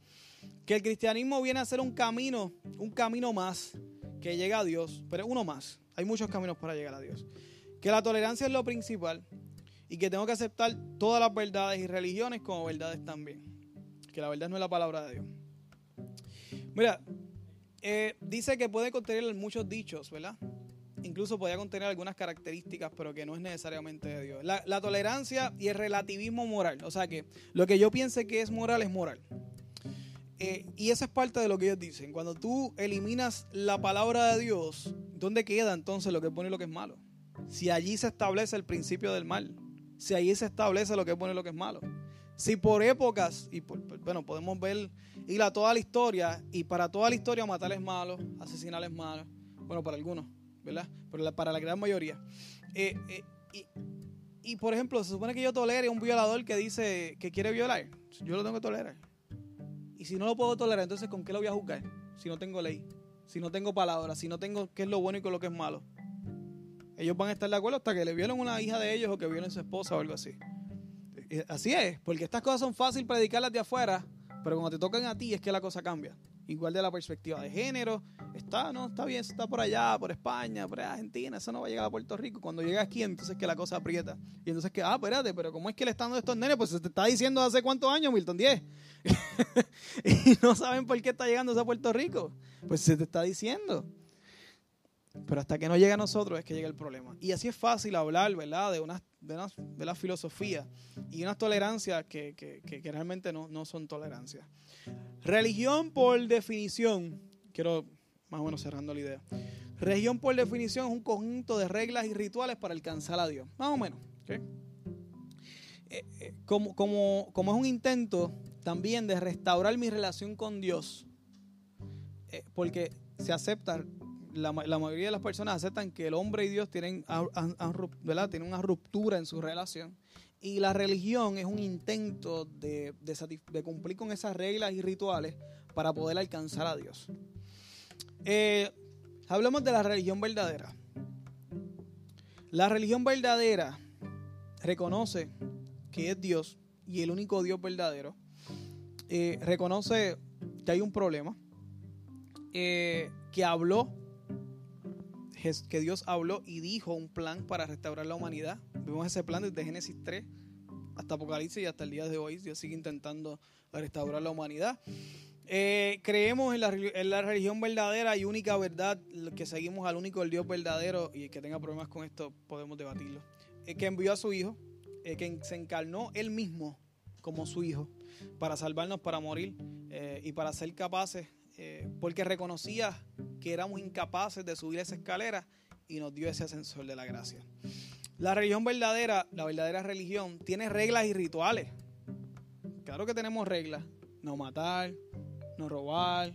que el cristianismo viene a ser un camino, un camino más que llega a Dios, pero uno más. Hay muchos caminos para llegar a Dios. Que la tolerancia es lo principal y que tengo que aceptar todas las verdades y religiones como verdades también. Que la verdad no es la palabra de Dios. Mira, eh, dice que puede contener muchos dichos, ¿verdad? incluso podía contener algunas características, pero que no es necesariamente de Dios. La, tolerancia y el relativismo moral. O sea que lo que yo piense que es moral es moral. Eh, y eso es parte de lo que ellos dicen. Cuando tú eliminas la palabra de Dios, ¿dónde queda entonces lo que es bueno y lo que es malo? Si allí se establece el principio del mal, si allí se establece lo que es bueno y lo que es malo. Si por épocas, y bueno, podemos ver, ir a toda la historia, y para toda la historia matar es malo, asesinar es malo, bueno, para algunos, ¿verdad? Pero para la gran mayoría. Eh, eh, y, y, por ejemplo, se supone que yo tolere a un violador que dice que quiere violar. Yo lo tengo que tolerar. Y si no lo puedo tolerar, entonces ¿con qué lo voy a juzgar? Si no tengo ley, si no tengo palabra, si no tengo qué es lo bueno y qué es lo que es malo. Ellos van a estar de acuerdo hasta que le violen una hija de ellos o que violen su esposa o algo así. Eh, así es, porque estas cosas son fáciles predicarlas de afuera, pero cuando te tocan a ti es que la cosa cambia igual de la perspectiva de género, está, no, está bien, está por allá, por España, por Argentina, eso no va a llegar a Puerto Rico. Cuando llega aquí, entonces que la cosa aprieta. Y entonces que, ah, espérate, pero ¿cómo es que le están dando estos nenes? Pues se te está diciendo hace cuántos años, Milton, 10. y no saben por qué está llegando a Puerto Rico. Pues se te está diciendo. Pero hasta que no llega a nosotros es que llega el problema. Y así es fácil hablar, ¿verdad? De una, de la filosofía y unas tolerancias que, que, que, realmente no, no son tolerancias. Religión por definición, quiero más o menos cerrando la idea. Religión por definición es un conjunto de reglas y rituales para alcanzar a Dios. Más o menos. Eh, eh, como, como, como, es un intento también de restaurar mi relación con Dios, eh, porque se acepta, la, mayoría de las personas aceptan que el hombre y Dios tienen, tienen una ruptura en su relación. Y la religión es un intento de, cumplir con esas reglas y rituales para poder alcanzar a Dios. Eh, hablemos de la religión verdadera. La religión verdadera reconoce que es Dios y el único Dios verdadero. Eh, reconoce que hay un problema, eh, que habló, que Dios habló y dijo un plan para restaurar la humanidad Vemos ese plan desde Génesis 3 hasta Apocalipsis y hasta el día de hoy. Dios sigue intentando restaurar la humanidad. Eh, creemos en la, religión verdadera y única verdad, que seguimos al único el Dios verdadero y que tenga problemas con esto podemos debatirlo. Eh, que envió a su Hijo, eh, que se encarnó él mismo como su Hijo para salvarnos, para morir y para ser capaces, porque reconocía que éramos incapaces de subir esa escalera y nos dio ese ascensor de la gracia. La religión verdadera, la verdadera religión, tiene reglas y rituales. Claro que tenemos reglas. No matar, no robar,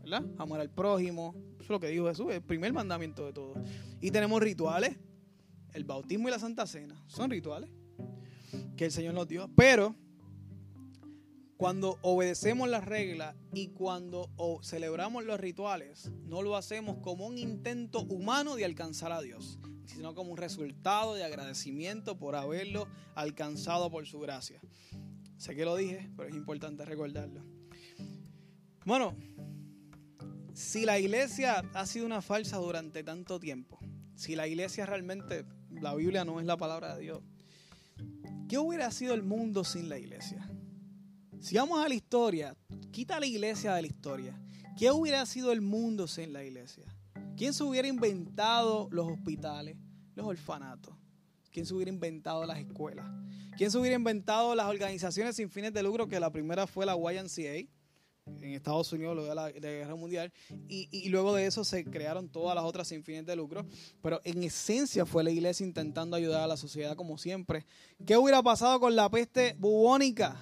¿verdad? Amar al prójimo. Eso es lo que dijo Jesús, el primer mandamiento de todo. Y tenemos rituales. El bautismo y la Santa Cena son rituales que el Señor nos dio. Pero cuando obedecemos las reglas y cuando celebramos los rituales, no lo hacemos como un intento humano de alcanzar a Dios sino como un resultado de agradecimiento por haberlo alcanzado por su gracia. Sé que lo dije, pero es importante recordarlo. Bueno, si la iglesia ha sido una falsa durante tanto tiempo, si la iglesia realmente, la Biblia no es la palabra de Dios, ¿qué hubiera sido el mundo sin la iglesia? Si vamos a la historia, quita la iglesia de la historia. ¿Qué hubiera sido el mundo sin la iglesia? ¿Quién se hubiera inventado los hospitales, los orfanatos? ¿Quién se hubiera inventado las escuelas? ¿Quién se hubiera inventado las organizaciones sin fines de lucro? Que la primera fue la YMCA en Estados Unidos, luego de la, Guerra Mundial, y, luego de eso se crearon todas las otras sin fines de lucro, pero en esencia fue la iglesia intentando ayudar a la sociedad como siempre. ¿Qué hubiera pasado con la peste bubónica?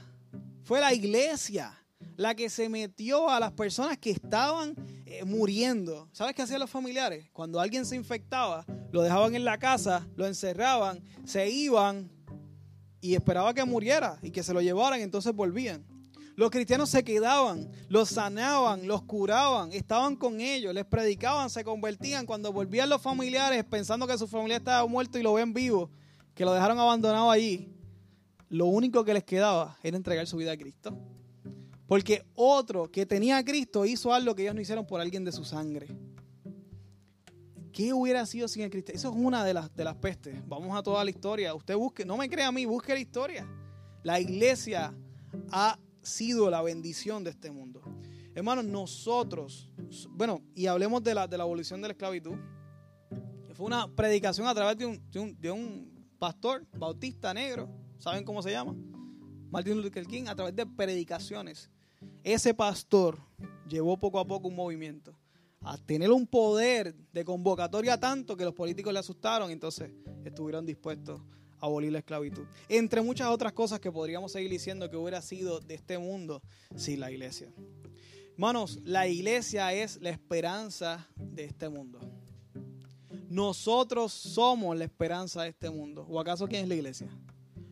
Fue la iglesia la que se metió a las personas que estaban eh, muriendo. ¿Sabes qué hacían los familiares? Cuando alguien se infectaba, lo dejaban en la casa, lo encerraban, se iban y esperaban que muriera y que se lo llevaran, entonces volvían. Los cristianos se quedaban, los sanaban, los curaban, estaban con ellos, les predicaban, se convertían. Cuando volvían los familiares pensando que su familia estaba muerto y lo ven vivo, que lo dejaron abandonado allí, lo único que les quedaba era entregar su vida a Cristo. Porque otro que tenía a Cristo hizo algo que ellos no hicieron por alguien de su sangre. ¿Qué hubiera sido sin el Cristo? Eso es una de las, de las pestes. Vamos a toda la historia. Usted busque, no me crea a mí, busque la historia. La iglesia ha sido la bendición de este mundo. Hermanos, nosotros, bueno, y hablemos de la, de la abolición de la esclavitud. Fue una predicación a través de un, de un, pastor bautista negro, ¿saben cómo se llama? Martin Luther King, a través de predicaciones. Ese pastor llevó poco a poco un movimiento a tener un poder de convocatoria tanto que los políticos le asustaron, entonces estuvieron dispuestos a abolir la esclavitud. Entre muchas otras cosas que podríamos seguir diciendo que hubiera sido de este mundo sin la iglesia. Hermanos, la iglesia es la esperanza de este mundo. Nosotros somos la esperanza de este mundo. ¿O acaso quién es la iglesia?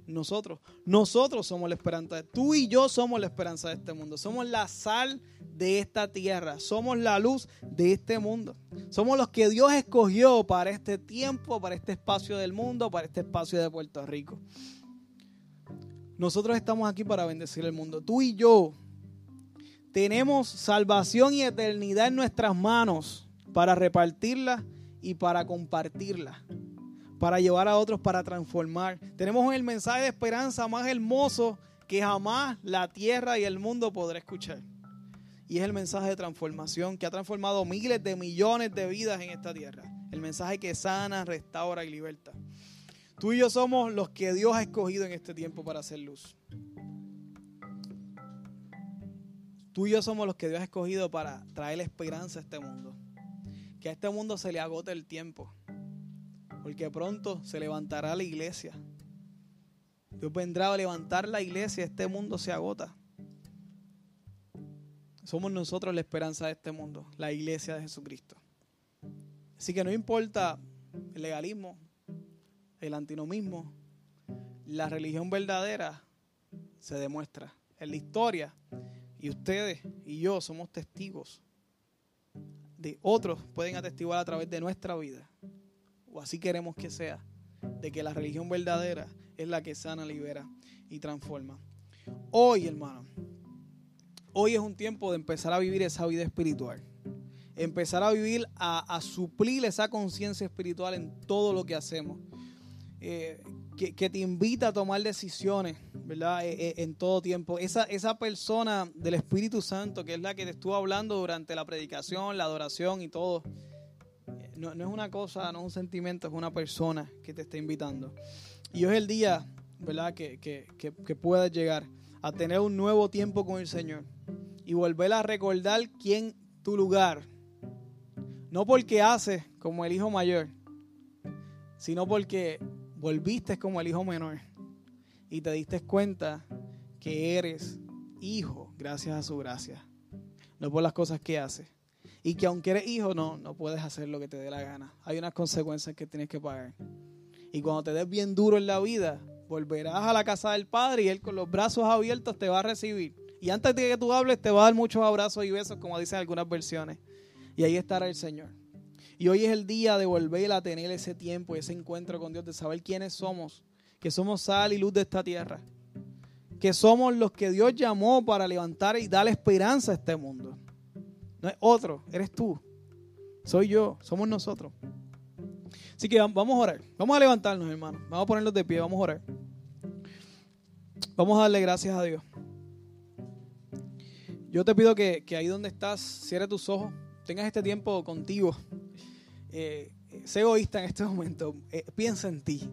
Nosotros. Nosotros somos la esperanza. Tú y yo somos la esperanza de este mundo. Somos la sal de esta tierra. Somos la luz de este mundo. Somos los que Dios escogió para este tiempo, para este espacio del mundo, para este espacio de Puerto Rico. Nosotros estamos aquí para bendecir el mundo. Tú y yo tenemos salvación y eternidad en nuestras manos para repartirla y para compartirla, para llevar a otros, para transformar. Tenemos el mensaje de esperanza más hermoso que jamás la tierra y el mundo podrá escuchar. Y es el mensaje de transformación que ha transformado miles de millones de vidas en esta tierra. El mensaje que sana, restaura y liberta. Tú y yo somos los que Dios ha escogido en este tiempo para hacer luz. Tú y yo somos los que Dios ha escogido para traer esperanza a este mundo. Que a este mundo se le agote el tiempo. Porque pronto se levantará la iglesia. Dios vendrá a levantar la iglesia. Este mundo se agota. Somos nosotros la esperanza de este mundo. La iglesia de Jesucristo. Así que no importa el legalismo, el antinomismo, la religión verdadera se demuestra en la historia y ustedes y yo somos testigos de otros, pueden atestiguar a través de nuestra vida, o así queremos que sea, de que la religión verdadera es la que sana, libera y transforma. Hoy, hermano, hoy es un tiempo de empezar a vivir esa vida espiritual. Empezar a vivir, a, suplir esa conciencia espiritual en todo lo que hacemos. Eh, que, te invita a tomar decisiones, ¿verdad? Eh, eh, en todo tiempo. Esa, esa persona del Espíritu Santo, que es la que te estuvo hablando durante la predicación, la adoración y todo, eh, no, es una cosa, no es un sentimiento, es una persona que te está invitando. Y hoy es el día, ¿verdad? Que, que, que, que puedas llegar a tener un nuevo tiempo con el Señor y volver a recordar quién tu lugar. No porque haces como el hijo mayor, sino porque volviste como el hijo menor y te diste cuenta que eres hijo gracias a su gracia, no por las cosas que haces. Y que aunque eres hijo, no, no puedes hacer lo que te dé la gana. Hay unas consecuencias que tienes que pagar. Y cuando te des bien duro en la vida, volverás a la casa del Padre y Él con los brazos abiertos te va a recibir. Y antes de que tú hables, te va a dar muchos abrazos y besos, como dicen algunas versiones. Y ahí estará el Señor. Y hoy es el día de volver a tener ese tiempo, ese encuentro con Dios, de saber quiénes somos, que somos sal y luz de esta tierra, que somos los que Dios llamó para levantar y dar esperanza a este mundo. No es otro, eres tú, soy yo, somos nosotros. Así que vamos a orar, vamos a levantarnos, hermano, vamos a ponernos de pie, vamos a orar. Vamos a darle gracias a Dios. Yo te pido que, que ahí donde estás, cierre tus ojos, tengas este tiempo contigo eh, sé egoísta en este momento, eh, piensa en ti,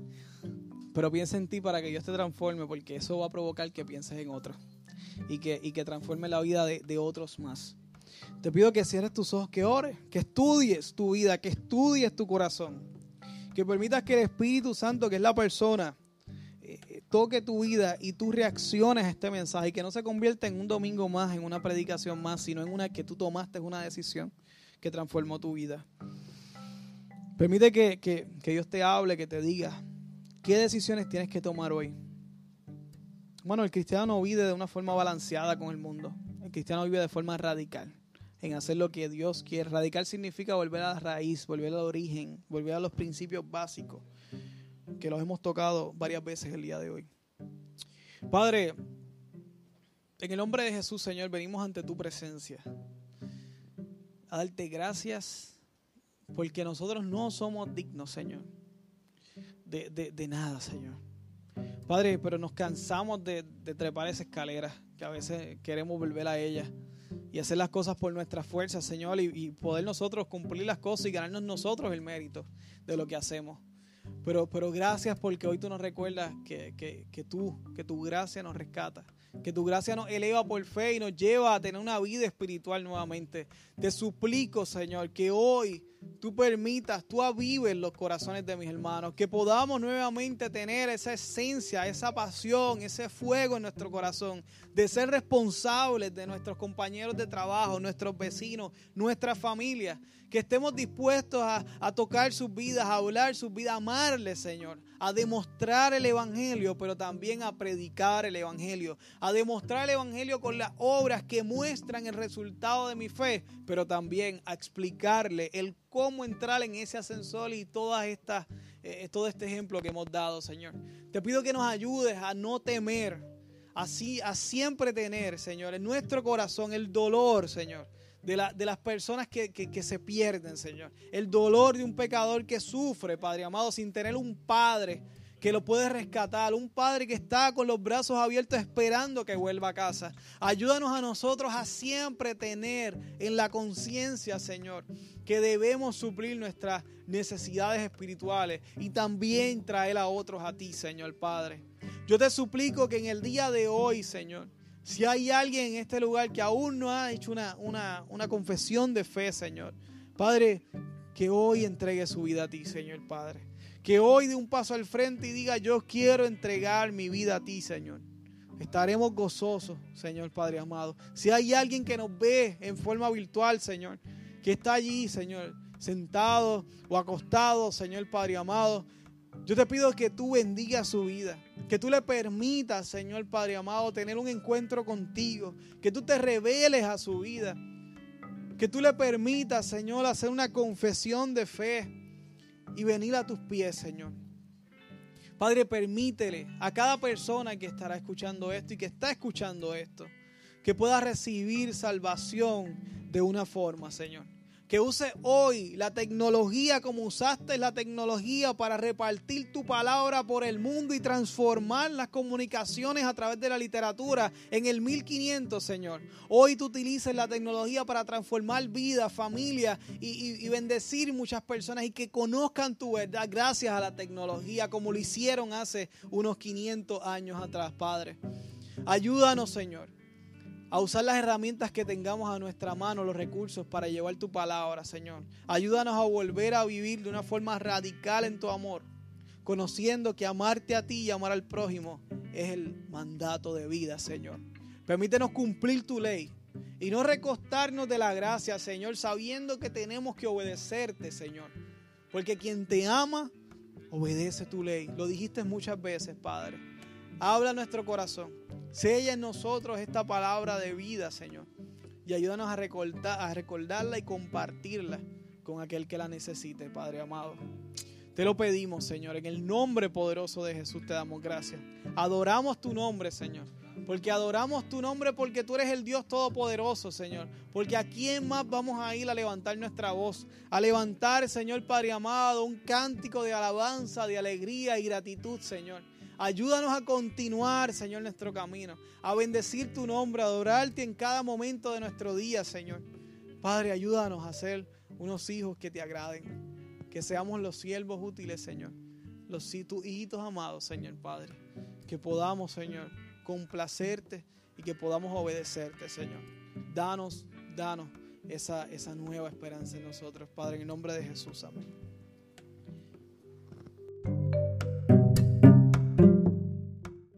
pero piensa en ti para que Dios te transforme, porque eso va a provocar que pienses en otros y que, y que transforme la vida de, otros más. Te pido que cierres tus ojos, que ores, que estudies tu vida, que estudies tu corazón, que permitas que el Espíritu Santo, que es la persona, eh, toque tu vida y tú reacciones a este mensaje y que no se convierta en un domingo más, en una predicación más, sino en una que tú tomaste una decisión que transformó tu vida. Permite que, Dios te hable, que te diga qué decisiones tienes que tomar hoy. Bueno, el cristiano vive de una forma balanceada con el mundo. El cristiano vive de forma radical, en hacer lo que Dios quiere. Radical significa volver a la raíz, volver al origen, volver a los principios básicos, que los hemos tocado varias veces el día de hoy. Padre, en el nombre de Jesús, Señor, venimos ante tu presencia a darte gracias porque nosotros no somos dignos, Señor, de, nada, Señor. Padre, pero nos cansamos de, trepar esa escalera, que a veces queremos volver a ella. Y hacer las cosas por nuestra fuerza, Señor, y, poder nosotros cumplir las cosas y ganarnos nosotros el mérito de lo que hacemos. Pero, pero gracias porque hoy tú nos recuerdas que, que tú, que tu gracia nos rescata, que tu gracia nos eleva por fe y nos lleva a tener una vida espiritual nuevamente. Te suplico, Señor, que hoy tú permitas, tú avives los corazones de mis hermanos, que podamos nuevamente tener esa esencia, esa pasión, ese fuego en nuestro corazón, de ser responsables de nuestros compañeros de trabajo, nuestros vecinos, nuestra familia, que estemos dispuestos a, a tocar sus vidas, a hablar sus vidas, a amarles, Señor, a demostrar el Evangelio, pero también a predicar el Evangelio, a demostrar el Evangelio con las obras que muestran el resultado de mi fe, pero también a explicarle el cómo entrar en ese ascensor y todas estas, eh, todo este ejemplo que hemos dado, Señor. Te pido que nos ayudes a no temer, así, a siempre tener, Señor, en nuestro corazón el dolor, Señor. De, de, las personas que, que, se pierden, Señor. El dolor de un pecador que sufre, Padre amado, sin tener un Padre que lo puede rescatar, un padre que está con los brazos abiertos esperando que vuelva a casa. Ayúdanos a nosotros a siempre tener en la conciencia, Señor, que debemos suplir nuestras necesidades espirituales y también traer a otros a ti, Señor Padre. Yo te suplico que en el día de hoy, Señor, si hay alguien en este lugar que aún no ha hecho una, una, una confesión de fe, Señor, Padre, que hoy entregue su vida a ti, Señor Padre que hoy dé un paso al frente y diga, yo quiero entregar mi vida a ti, Señor. Estaremos gozosos, Señor Padre amado. Si hay alguien que nos ve en forma virtual, Señor, que está allí, Señor, sentado o acostado, Señor Padre amado, yo te pido que tú bendigas su vida, que tú le permitas, Señor Padre amado, tener un encuentro contigo, que tú te reveles a su vida, que tú le permitas, Señor, hacer una confesión de fe, y venir a tus pies, Señor. Padre, permítele a cada persona que estará escuchando esto y que está escuchando esto, que pueda recibir salvación de una forma, Señor que use hoy la tecnología como usaste la tecnología para repartir tu palabra por el mundo y transformar las comunicaciones a través de la literatura en el 1500, Señor. Hoy tú utilices la tecnología para transformar vidas, familias y, y bendecir muchas personas y que conozcan tu verdad gracias a la tecnología como lo hicieron hace unos 500 años atrás, Padre. Ayúdanos, Señor a usar las herramientas que tengamos a nuestra mano, los recursos para llevar tu palabra, Señor. Ayúdanos a volver a vivir de una forma radical en tu amor, conociendo que amarte a ti y amar al prójimo es el mandato de vida, Señor. Permítenos cumplir tu ley y no recostarnos de la gracia, Señor, sabiendo que tenemos que obedecerte, Señor. Porque quien te ama, obedece tu ley. Lo dijiste muchas veces, Padre. Habla nuestro corazón. Sella en nosotros esta palabra de vida, Señor. Y ayúdanos a, a recordarla y compartirla con aquel que la necesite, Padre amado. Te lo pedimos, Señor. En el nombre poderoso de Jesús te damos gracias. Adoramos tu nombre, Señor. Porque adoramos tu nombre porque tú eres el Dios todopoderoso, Señor. Porque a quién más vamos a ir a levantar nuestra voz. A levantar, Señor Padre amado, un cántico de alabanza, de alegría y gratitud, Señor. Ayúdanos a continuar, Señor, nuestro camino, a bendecir tu nombre, a adorarte en cada momento de nuestro día, Señor. Padre, ayúdanos a ser unos hijos que te agraden, que seamos los siervos útiles, Señor, los tus hijitos amados, Señor Padre, que podamos, Señor, complacerte y que podamos obedecerte, Señor. Danos, danos esa, esa nueva esperanza en nosotros, Padre, en el nombre de Jesús, amén.